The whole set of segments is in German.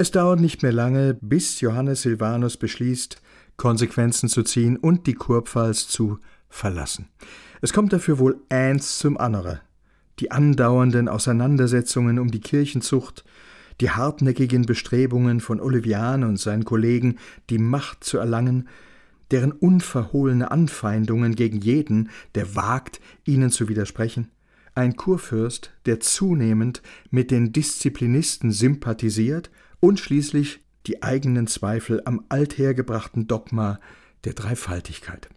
Es dauert nicht mehr lange, bis Johannes Silvanus beschließt, Konsequenzen zu ziehen und die Kurpfalz zu verlassen. Es kommt dafür wohl eins zum anderen. Die andauernden Auseinandersetzungen um die Kirchenzucht, die hartnäckigen Bestrebungen von Olivian und seinen Kollegen, die Macht zu erlangen, deren unverhohlene Anfeindungen gegen jeden, der wagt, ihnen zu widersprechen, ein Kurfürst, der zunehmend mit den Disziplinisten sympathisiert und schließlich die eigenen Zweifel am althergebrachten Dogma der Dreifaltigkeit.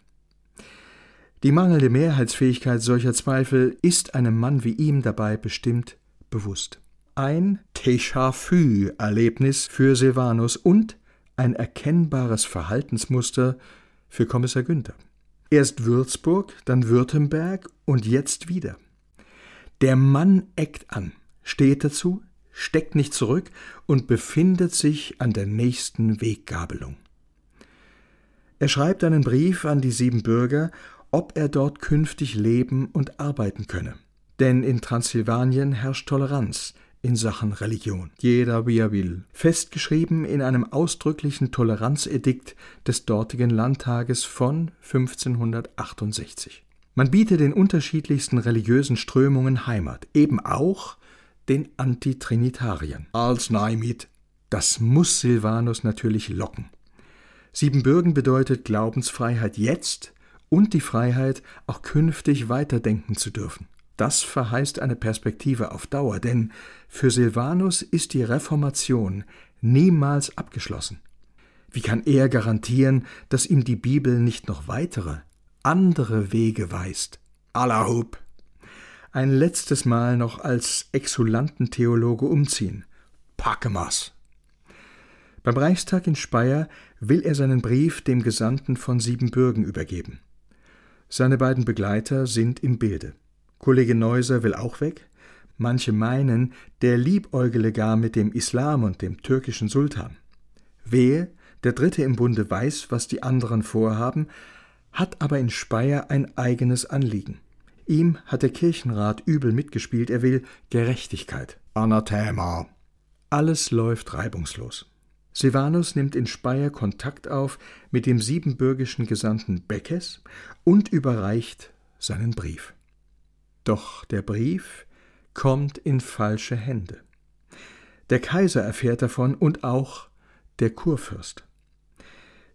Die mangelnde Mehrheitsfähigkeit solcher Zweifel ist einem Mann wie ihm dabei bestimmt bewusst. Ein Déjà-vu-Erlebnis für Silvanus und ein erkennbares Verhaltensmuster für Kommissar Günther. Erst Würzburg, dann Württemberg und jetzt wieder. Der Mann eckt an, steht dazu, steckt nicht zurück und befindet sich an der nächsten Weggabelung. Er schreibt einen Brief an die sieben Bürger, ob er dort künftig leben und arbeiten könne. Denn in Transsilvanien herrscht Toleranz in Sachen Religion. Jeder wie er will. Festgeschrieben in einem ausdrücklichen Toleranzedikt des dortigen Landtages von 1568. Man bietet den unterschiedlichsten religiösen Strömungen Heimat, eben auch den Antitrinitariern. Als Neimit. Das muss Silvanus natürlich locken. Siebenbürgen bedeutet Glaubensfreiheit jetzt und die Freiheit, auch künftig weiterdenken zu dürfen. Das verheißt eine Perspektive auf Dauer, denn für Silvanus ist die Reformation niemals abgeschlossen. Wie kann er garantieren, dass ihm die Bibel nicht noch weitere, andere Wege weist? Allahub! Ein letztes Mal noch als Exulantentheologe umziehen. Packemas. Beim Reichstag in Speyer will er seinen Brief dem Gesandten von Siebenbürgen übergeben. Seine beiden Begleiter sind im Bilde. Kollege Neuser will auch weg. Manche meinen, der liebäugele gar mit dem Islam und dem türkischen Sultan. Wehe, der Dritte im Bunde weiß, was die anderen vorhaben, hat aber in Speyer ein eigenes Anliegen. Ihm hat der Kirchenrat übel mitgespielt, er will Gerechtigkeit. Anathema. Alles läuft reibungslos. Silvanus nimmt in Speyer Kontakt auf mit dem siebenbürgischen Gesandten Beckes und überreicht seinen Brief. Doch der Brief kommt in falsche Hände. Der Kaiser erfährt davon und auch der Kurfürst.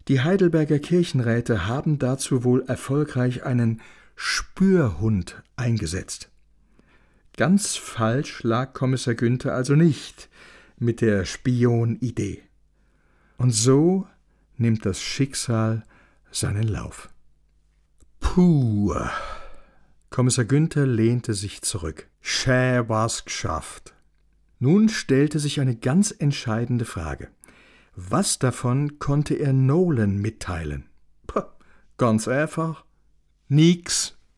Die Heidelberger Kirchenräte haben dazu wohl erfolgreich einen Spürhund eingesetzt. Ganz falsch lag Kommissar Günther also nicht mit der Spion-Idee. Und so nimmt das Schicksal seinen Lauf. Puh. Kommissar Günther lehnte sich zurück. Schä war's geschafft. Nun stellte sich eine ganz entscheidende Frage. Was davon konnte er Nolan mitteilen? Puh, ganz einfach. Nix.